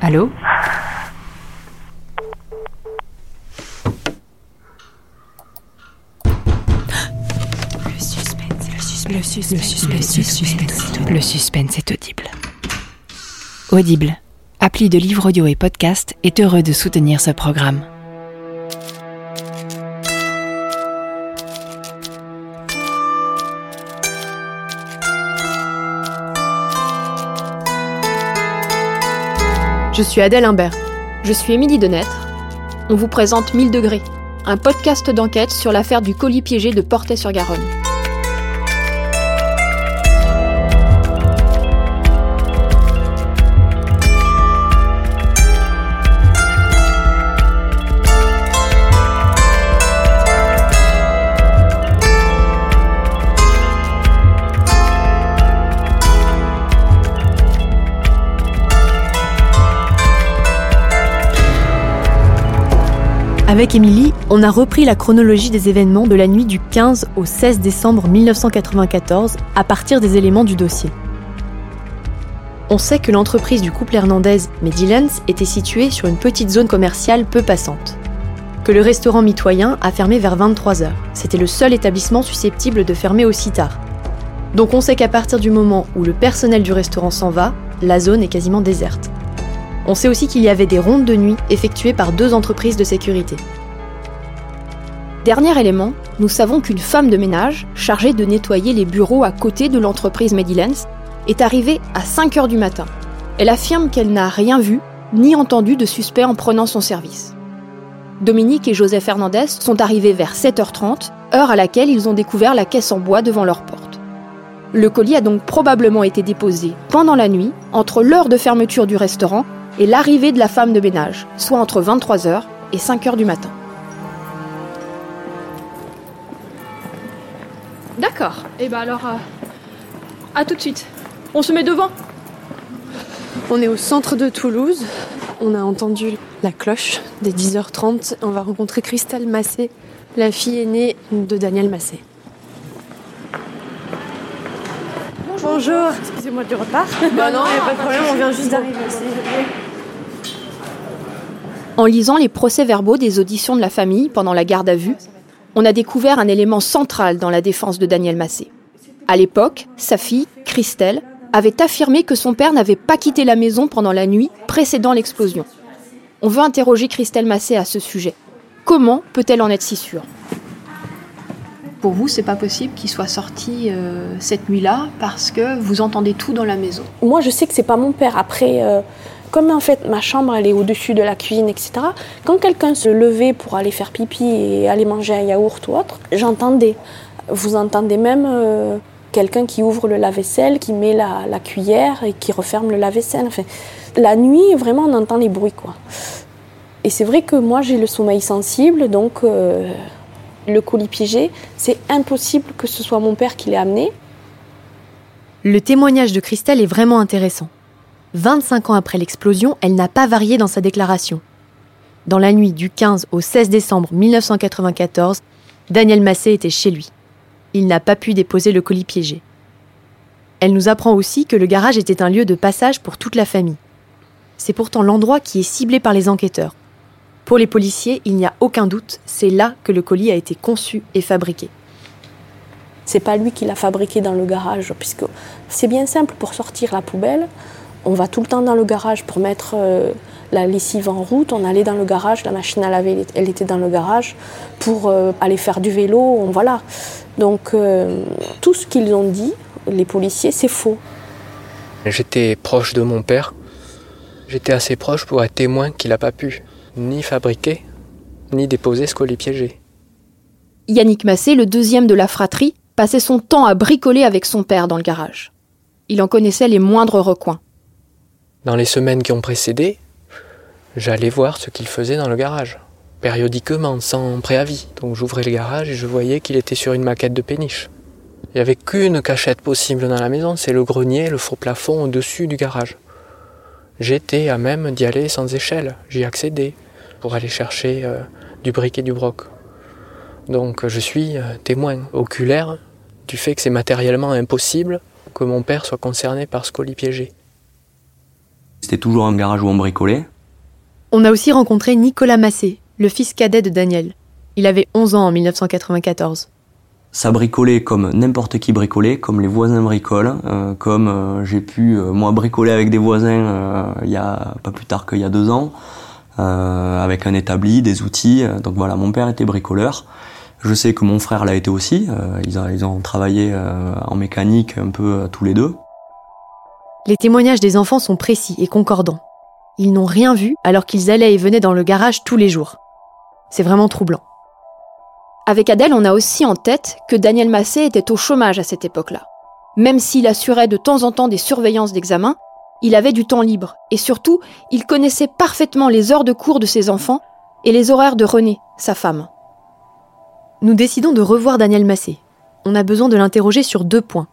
Allô Le suspense, le suspense, le suspense, le suspense, le suspense est audible. Audible, appli de livres audio et podcast, est heureux de soutenir ce programme. Je suis Adèle Imbert. Je suis Émilie Denêtre. On vous présente 1000 degrés, un podcast d'enquête sur l'affaire du colis piégé de Portet-sur-Garonne. Avec Émilie, on a repris la chronologie des événements de la nuit du 15 au 16 décembre 1994 à partir des éléments du dossier. On sait que l'entreprise du couple Hernandez, Medilens, était située sur une petite zone commerciale peu passante. Que le restaurant mitoyen a fermé vers 23h. C'était le seul établissement susceptible de fermer aussi tard. Donc on sait qu'à partir du moment où le personnel du restaurant s'en va, la zone est quasiment déserte. On sait aussi qu'il y avait des rondes de nuit effectuées par deux entreprises de sécurité. Dernier élément, nous savons qu'une femme de ménage, chargée de nettoyer les bureaux à côté de l'entreprise Medilens, est arrivée à 5 heures du matin. Elle affirme qu'elle n'a rien vu ni entendu de suspect en prenant son service. Dominique et Joseph Hernandez sont arrivés vers 7h30, heure à laquelle ils ont découvert la caisse en bois devant leur porte. Le colis a donc probablement été déposé pendant la nuit, entre l'heure de fermeture du restaurant et l'arrivée de la femme de ménage, soit entre 23h et 5h du matin. D'accord. Et ben alors, euh, à tout de suite. On se met devant. On est au centre de Toulouse. On a entendu la cloche des 10h30. On va rencontrer Christelle Massé, la fille aînée de Daniel Massé. Bonjour. Excusez-moi du retard. Bah non, il a pas de problème, on vient juste d'arriver. En lisant les procès-verbaux des auditions de la famille pendant la garde à vue, on a découvert un élément central dans la défense de Daniel Massé. À l'époque, sa fille, Christelle, avait affirmé que son père n'avait pas quitté la maison pendant la nuit précédant l'explosion. On veut interroger Christelle Massé à ce sujet. Comment peut-elle en être si sûre? Pour vous, c'est pas possible qu'il soit sorti euh, cette nuit-là parce que vous entendez tout dans la maison. Moi, je sais que c'est pas mon père. Après, euh, comme en fait ma chambre elle est au-dessus de la cuisine, etc. Quand quelqu'un se levait pour aller faire pipi et aller manger un yaourt ou autre, j'entendais. Vous entendez même euh, quelqu'un qui ouvre le lave-vaisselle, qui met la, cuillère et qui referme le lave-vaisselle. La nuit, vraiment, on entend les bruits, quoi. Et c'est vrai que moi, j'ai le sommeil sensible, donc euh, le colis piégé, c'est impossible que ce soit mon père qui l'ait amené. Le témoignage de Christelle est vraiment intéressant. 25 ans après l'explosion, elle n'a pas varié dans sa déclaration. Dans la nuit du 15 au 16 décembre 1994, Daniel Massé était chez lui. Il n'a pas pu déposer le colis piégé. Elle nous apprend aussi que le garage était un lieu de passage pour toute la famille. C'est pourtant l'endroit qui est ciblé par les enquêteurs. Pour les policiers, il n'y a aucun doute, c'est là que le colis a été conçu et fabriqué. C'est pas lui qui l'a fabriqué dans le garage, puisque c'est bien simple pour sortir la poubelle. On va tout le temps dans le garage pour mettre euh, la lessive en route. On allait dans le garage, la machine à laver, elle était dans le garage pour euh, aller faire du vélo. On, voilà. Donc euh, tout ce qu'ils ont dit, les policiers, c'est faux. J'étais proche de mon père. J'étais assez proche pour être témoin qu'il n'a pas pu ni fabriquer, ni déposer ce colis piégé. Yannick Massé, le deuxième de la fratrie, passait son temps à bricoler avec son père dans le garage. Il en connaissait les moindres recoins. Dans les semaines qui ont précédé, j'allais voir ce qu'il faisait dans le garage, périodiquement, sans préavis. Donc j'ouvrais le garage et je voyais qu'il était sur une maquette de péniche. Il n'y avait qu'une cachette possible dans la maison, c'est le grenier, le faux plafond au-dessus du garage. J'étais à même d'y aller sans échelle, j'y accédais pour aller chercher euh, du brick et du broc. Donc je suis euh, témoin oculaire du fait que c'est matériellement impossible que mon père soit concerné par ce colis piégé. C'était toujours un garage où on bricolait. On a aussi rencontré Nicolas Massé, le fils cadet de Daniel. Il avait 11 ans en 1994. Ça bricolait comme n'importe qui bricolait, comme les voisins bricolent, euh, comme euh, j'ai pu euh, moi bricoler avec des voisins il y a pas plus tard qu'il y a deux ans, avec un établi, des outils. Donc voilà, mon père était bricoleur. Je sais que mon frère l'a été aussi. Ils, ils, ont travaillé en mécanique un peu tous les deux. Les témoignages des enfants sont précis et concordants. Ils n'ont rien vu alors qu'ils allaient et venaient dans le garage tous les jours. C'est vraiment troublant. Avec Adèle, on a aussi en tête que Daniel Massé était au chômage à cette époque-là. Même s'il assurait de temps en temps des surveillances d'examen, il avait du temps libre et surtout, il connaissait parfaitement les heures de cours de ses enfants et les horaires de René, sa femme. Nous décidons de revoir Daniel Massé. On a besoin de l'interroger sur deux points.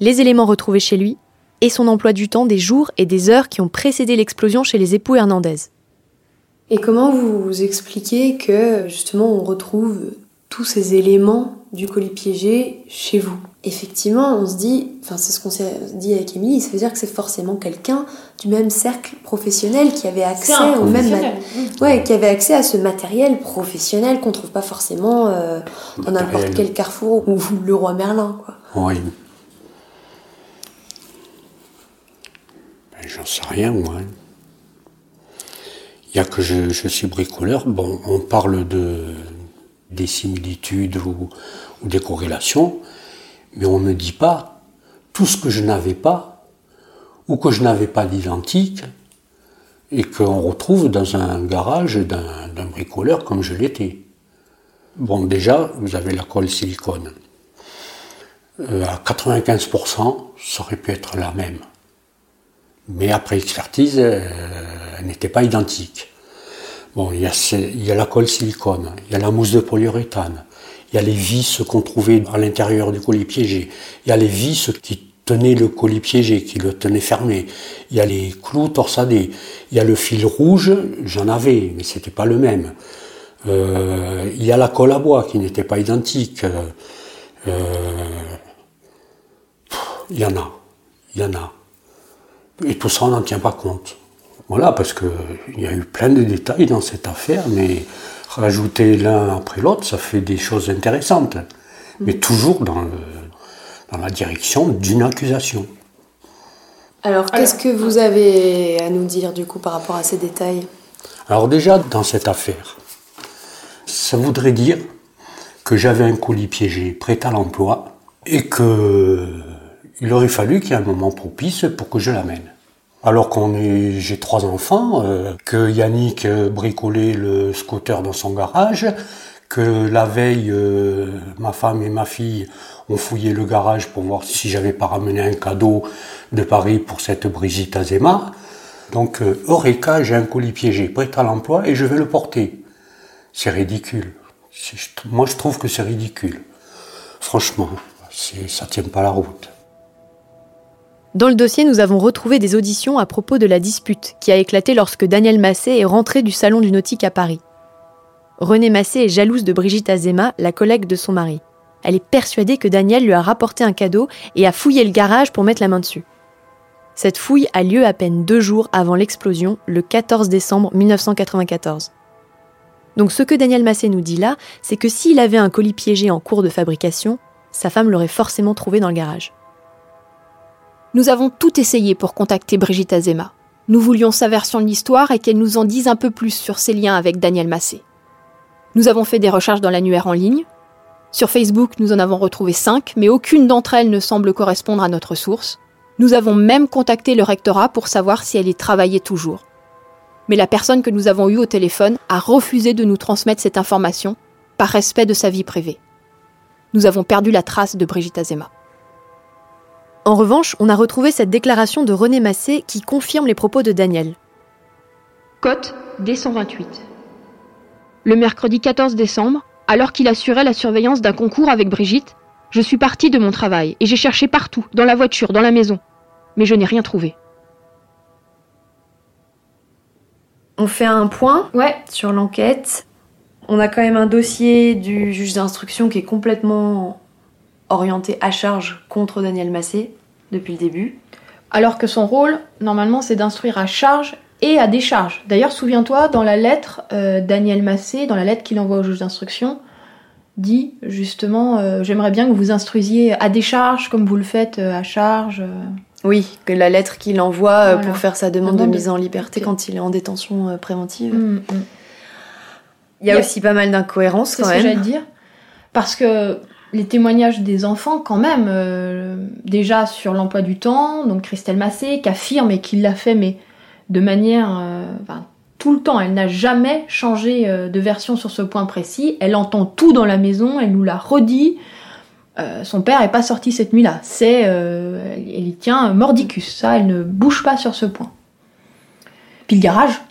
Les éléments retrouvés chez lui et son emploi du temps des jours et des heures qui ont précédé l'explosion chez les époux Hernandez. Et comment vous expliquez que justement on retrouve tous ces éléments du colis piégé chez vous? Effectivement, on se dit, enfin c'est ce qu'on s'est dit avec Émilie, ça veut dire que c'est forcément quelqu'un du même cercle professionnel qui avait accès au même ouais, qui avait accès à ce matériel professionnel qu'on trouve pas forcément euh, dans n'importe quel carrefour ou le roi Merlin quoi. Oui. Ben, j'en sais rien moi. Il y a que je, je suis bricoleur. Bon, on parle de des similitudes ou, des corrélations, mais on ne dit pas tout ce que je n'avais pas ou que je n'avais pas d'identique et qu'on retrouve dans un garage d'un bricoleur comme je l'étais. Bon, déjà, vous avez la colle silicone. Euh, à 95%, ça aurait pu être la même. Mais après expertise, euh, elle n'était pas identique. Bon, il y, a, la colle silicone, il y a la mousse de polyuréthane, il y a les vis qu'on trouvait à l'intérieur du colis piégé, il y a les vis qui tenaient le colis piégé, qui le tenaient fermé, il y a les clous torsadés, il y a le fil rouge, j'en avais, mais c'était pas le même. Euh, il y a la colle à bois qui n'était pas identique. Euh, il y en a, il y en a. Et tout ça, on n'en tient pas compte. Voilà, parce qu'il y a eu plein de détails dans cette affaire, mais rajouter l'un après l'autre, ça fait des choses intéressantes. Mais toujours dans, dans la direction d'une accusation. Alors, qu'est-ce que vous avez à nous dire du coup par rapport à ces détails? Alors déjà, dans cette affaire, ça voudrait dire que j'avais un colis piégé prêt à l'emploi et qu'il aurait fallu qu'il y ait un moment propice pour que je l'amène alors qu'on est, j'ai trois enfants, euh, que Yannick bricolait le scooter dans son garage, que la veille, euh, ma femme et ma fille ont fouillé le garage pour voir si j'avais pas ramené un cadeau de Paris pour cette Brigitte Azema. Donc, euh, j'ai un colis piégé, prêt à l'emploi, et je vais le porter. C'est ridicule. Moi, je trouve que c'est ridicule. Franchement, ça tient pas la route. Dans le dossier, nous avons retrouvé des auditions à propos de la dispute qui a éclaté lorsque Daniel Massé est rentré du salon du nautique à Paris. Renée Massé est jalouse de Brigitte Azema, la collègue de son mari. Elle est persuadée que Daniel lui a rapporté un cadeau et a fouillé le garage pour mettre la main dessus. Cette fouille a lieu à peine deux jours avant l'explosion, le 14 décembre 1994. Donc ce que Daniel Massé nous dit là, c'est que s'il avait un colis piégé en cours de fabrication, sa femme l'aurait forcément trouvé dans le garage. Nous avons tout essayé pour contacter Brigitte Azema. Nous voulions sa version de l'histoire et qu'elle nous en dise un peu plus sur ses liens avec Daniel Massé. Nous avons fait des recherches dans l'annuaire en ligne. Sur Facebook, nous en avons retrouvé cinq, mais aucune d'entre elles ne semble correspondre à notre source. Nous avons même contacté le rectorat pour savoir si elle y travaillait toujours. Mais la personne que nous avons eue au téléphone a refusé de nous transmettre cette information par respect de sa vie privée. Nous avons perdu la trace de Brigitte Azema. En revanche, on a retrouvé cette déclaration de René Massé qui confirme les propos de Daniel. Cote D128. Le mercredi 14 décembre, alors qu'il assurait la surveillance d'un concours avec Brigitte, je suis parti de mon travail et j'ai cherché partout, dans la voiture, dans la maison. Mais je n'ai rien trouvé. On fait un point ouais. sur l'enquête. On a quand même un dossier du juge d'instruction qui est complètement orienté à charge contre Daniel Massé depuis le début. alors que son rôle, normalement, c'est d'instruire à charge et à décharge. D'ailleurs, souviens-toi, dans la lettre, euh, Daniel Massé, dans la lettre qu'il envoie au juge d'instruction, dit justement euh, J'aimerais bien que vous instruisiez à décharge comme vous le faites euh, à charge. Oui, que la lettre qu'il envoie Voilà. pour faire sa demande de mise en liberté quand il est en détention préventive. Mm, mm. Il y a Il y a- aussi pas mal d'incohérences C'est quand ce que j'allais même. dire. Parce que les témoignages des enfants, quand même, euh, déjà sur l'emploi du temps, donc Christelle Massé, qui affirme et qui l'a fait, mais de manière. euh, tout le temps, elle n'a jamais changé euh, de version sur ce point précis. Elle entend tout dans la maison, elle nous l'a redit. Son père est pas sorti cette nuit-là. C'est, elle y tient mordicus. Ça, elle ne bouge pas sur ce point. Puis le garage.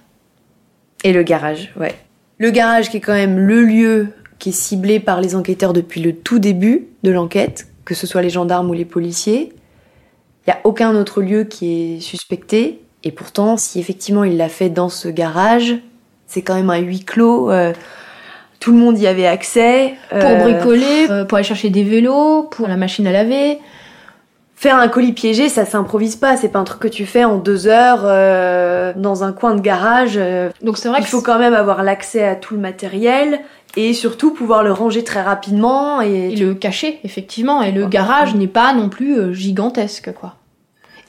Et le garage, ouais. Le garage qui est quand même le lieu qui est ciblé par les enquêteurs depuis le tout début de l'enquête, que ce soit les gendarmes ou les policiers. Il n'y a aucun autre lieu qui est suspecté. Et pourtant, si effectivement il l'a fait dans ce garage, c'est quand même un huis clos. euh, tout le monde y avait accès. Pour euh, bricoler, euh, pour aller chercher des vélos, pour la machine à laver. Faire un colis piégé, ça s'improvise pas. C'est pas un truc que tu fais en deux heures euh, dans un coin de garage. Donc c'est vrai Il que faut quand même avoir l'accès à tout le matériel et surtout pouvoir le ranger très rapidement et, Et le cacher, effectivement. Et le garage n'est pas non plus euh, gigantesque, quoi.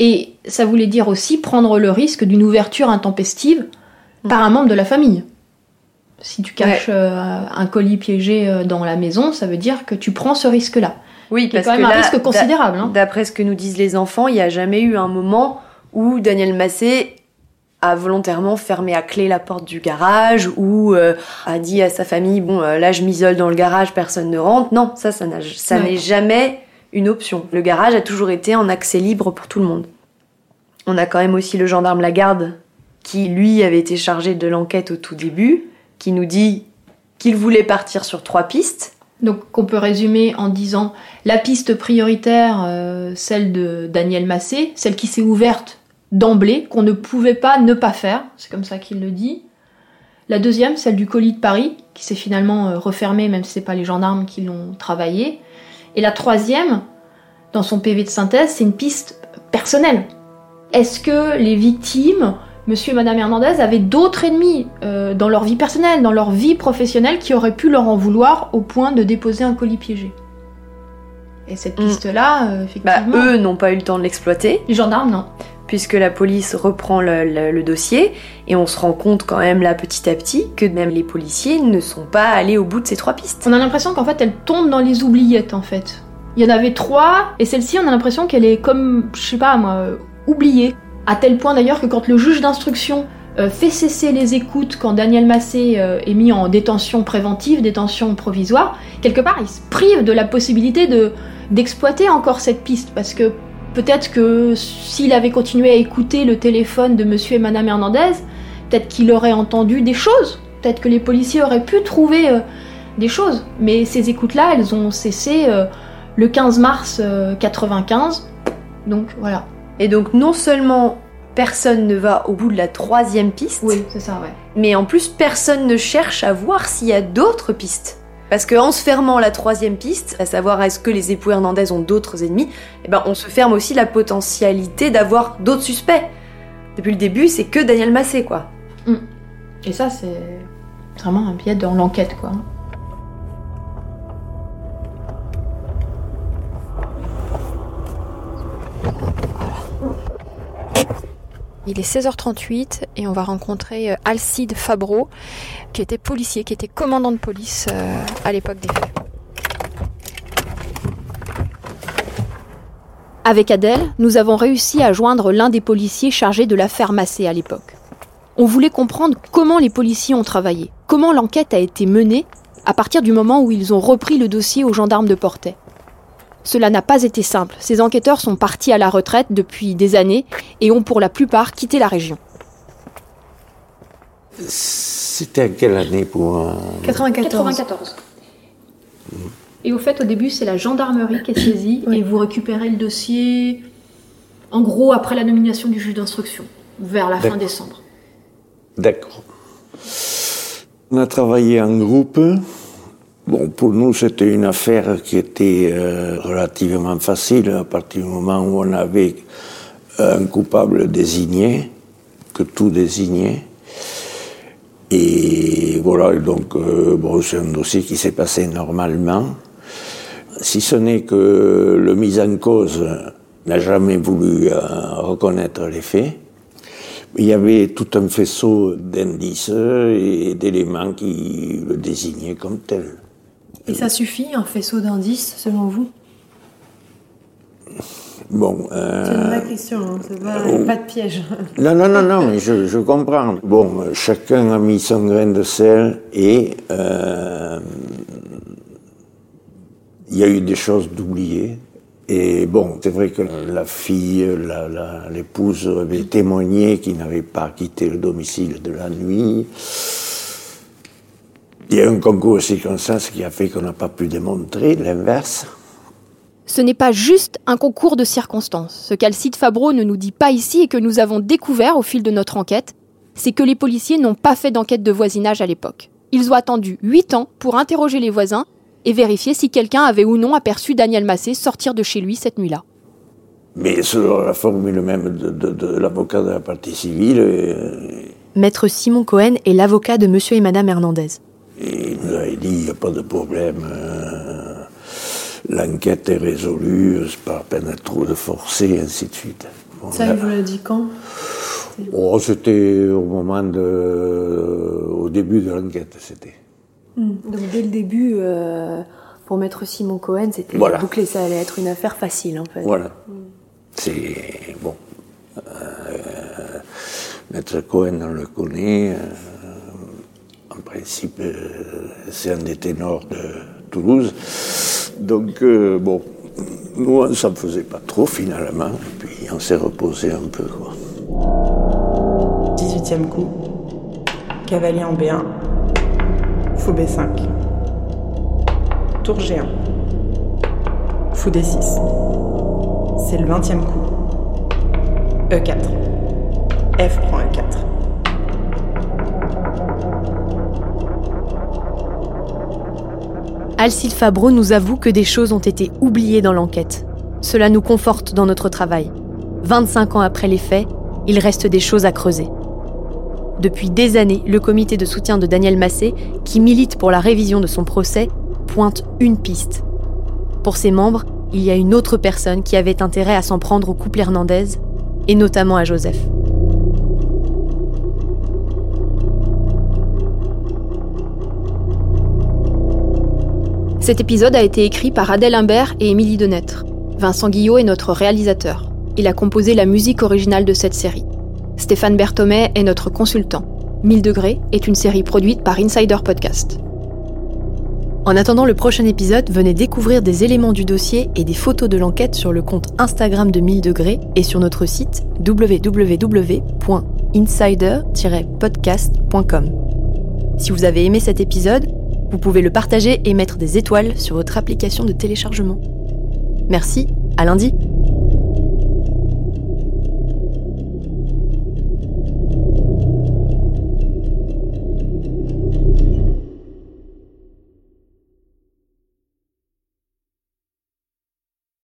Et ça voulait dire aussi prendre le risque d'une ouverture intempestive par un membre de la famille. Si tu caches euh, un colis piégé euh, dans la maison, ça veut dire que tu prends ce risque-là. oui, parce quand même que un là, risque considérable. hein. D'après ce que nous disent les enfants, il n'y a jamais eu un moment où Daniel Massé a volontairement fermé à clé la porte du garage ou euh, a dit à sa famille bon euh, là je m'isole dans le garage personne ne rentre. Non ça ça ça n'est jamais une option. Le garage a toujours été en accès libre pour tout le monde. On a quand même aussi le gendarme Lagarde qui lui avait été chargé de l'enquête au tout début qui nous dit qu'il voulait partir sur trois pistes. Donc qu'on peut résumer en disant la piste prioritaire, euh, celle de Daniel Massé, celle qui s'est ouverte d'emblée, qu'on ne pouvait pas ne pas faire, c'est comme ça qu'il le dit. La deuxième, celle du colis de Paris, qui s'est finalement euh, refermée, même si c'est pas les gendarmes qui l'ont travaillé. Et la troisième, dans son PV de synthèse, c'est une piste personnelle. Est-ce que les victimes, monsieur et madame Hernandez, avaient d'autres ennemis euh, dans leur vie personnelle, dans leur vie professionnelle, qui auraient pu leur en vouloir au point de déposer un colis piégé? Et cette Mm. piste-là, euh, bah, effectivement. eux n'ont pas eu le temps de l'exploiter Les gendarmes, non. Puisque la police reprend le, dossier et on se rend compte quand même là petit à petit que même les policiers ne sont pas allés au bout de ces trois pistes. On a l'impression qu'en fait, elle tombe dans les oubliettes, en fait. Il y en avait trois, et celle-ci, on a l'impression qu'elle est comme, je sais pas moi, euh, oubliée. À tel point d'ailleurs que quand le juge d'instruction euh, fait cesser les écoutes quand Daniel Massé euh, est mis en détention préventive, détention provisoire, quelque part, il se prive de la possibilité de d'exploiter encore cette piste, parce que peut-être que s'il avait continué à écouter le téléphone de monsieur et madame Hernandez, peut-être qu'il aurait entendu des choses, peut-être que les policiers auraient pu trouver euh, des choses. Mais ces écoutes-là, elles ont cessé euh, le 15 mars euh, 95. Donc voilà. Et donc non seulement personne ne va au bout de la troisième piste, Oui, c'est ça, ouais. mais en plus personne ne cherche à voir s'il y a d'autres pistes. Parce qu'en se fermant la troisième piste, à savoir est-ce que les époux Hernandez ont d'autres ennemis, eh ben on se ferme aussi la potentialité d'avoir d'autres suspects. Depuis le début, c'est que Daniel Massé, quoi. Et ça, c'est vraiment un biais dans l'enquête, quoi. Il est 16h38 et on va rencontrer euh, Alcide Fabreau, qui était policier, qui était commandant de police euh, à l'époque des faits. Avec Adèle, nous avons réussi à joindre l'un des policiers chargés de l'affaire Massé à l'époque. On voulait comprendre comment les policiers ont travaillé, comment l'enquête a été menée à partir du moment où ils ont repris le dossier aux gendarmes de Portet. Cela n'a pas été simple. Ces enquêteurs sont partis à la retraite depuis des années et ont pour la plupart quitté la région. C'était à quelle année pour un... 94. Et au fait, au début, c'est la gendarmerie qui est saisie et vous récupérez le dossier, en gros, après la nomination du juge d'instruction, vers la fin décembre. D'accord. On a travaillé en groupe. Bon, pour nous, c'était une affaire qui était euh, relativement facile à partir du moment où on avait un coupable désigné, que tout désignait. Et voilà, donc euh, bon, c'est un dossier qui s'est passé normalement. Si ce n'est que le mis en cause n'a jamais voulu euh, reconnaître les faits. Il y avait tout un faisceau d'indices et d'éléments qui le désignaient comme tel. Et ça suffit, un faisceau d'indices, selon vous? Bon. C'est une vraie question, hein, c'est pas, pas, de piège. Non, non, non, non, mais je, je, comprends. Bon, chacun a mis son grain de sel et euh, il y a eu des choses d'oubliées. Et bon, c'est vrai que la fille, l'épouse avait témoigné qu'il n'avait pas quitté le domicile de la nuit. Il y a un concours de circonstances qui a fait qu'on n'a pas pu démontrer l'inverse. Ce n'est pas juste un concours de circonstances. Ce qu'Alcide Fabreau ne nous dit pas ici et que nous avons découvert au fil de notre enquête, c'est que les policiers n'ont pas fait d'enquête de voisinage à l'époque. Ils ont attendu 8 ans pour interroger les voisins et vérifier si quelqu'un avait ou non aperçu Daniel Massé sortir de chez lui cette nuit-là. Mais selon la formule même de, l'avocat de la partie civile. Euh, Maître Simon Cohen est l'avocat de monsieur et madame Hernandez. Il nous a dit il n'y a pas de problème. Euh, l'enquête est résolue, c'est pas la peine de trop de forcer, ainsi de suite. Ça, il vous l'a dit quand? oh, C'était au moment de. au début de l'enquête, c'était. Hmm. Donc dès le début, euh, pour mettre Simon Cohen, c'était bouclé, ça allait être une affaire facile en fait. Voilà. Hmm. C'est bon. Euh, Maître Cohen, on le connaît. Euh, en principe, c'est un des ténors de Toulouse. Donc bon, nous, ça ne faisait pas trop finalement. Puis on s'est reposé un peu. Quoi. 18e coup. Cavalier en B1. Fou B5. Tour G1. Fou D6. C'est le 20e coup. E4. F prend E4. Alcide Fabreau nous avoue que des choses ont été oubliées dans l'enquête. Cela nous conforte dans notre travail. 25 ans après les faits, il reste des choses à creuser. Depuis des années, le comité de soutien de Daniel Massé, qui milite pour la révision de son procès, pointe une piste. Pour ses membres, il y a une autre personne qui avait intérêt à s'en prendre au couple Hernandez, et notamment à Joseph. Cet épisode a été écrit par Adèle Imbert et Émilie Denêtre. Vincent Guillot est notre réalisateur. Il a composé la musique originale de cette série. Stéphane Berthomet est notre consultant. 1000 degrés est une série produite par Insider Podcast. En attendant le prochain épisode, venez découvrir des éléments du dossier et des photos de l'enquête sur le compte Instagram de 1000 degrés et sur notre site www.insider-podcast.com. Si vous avez aimé cet épisode, vous pouvez le partager et mettre des étoiles sur votre application de téléchargement. Merci, à lundi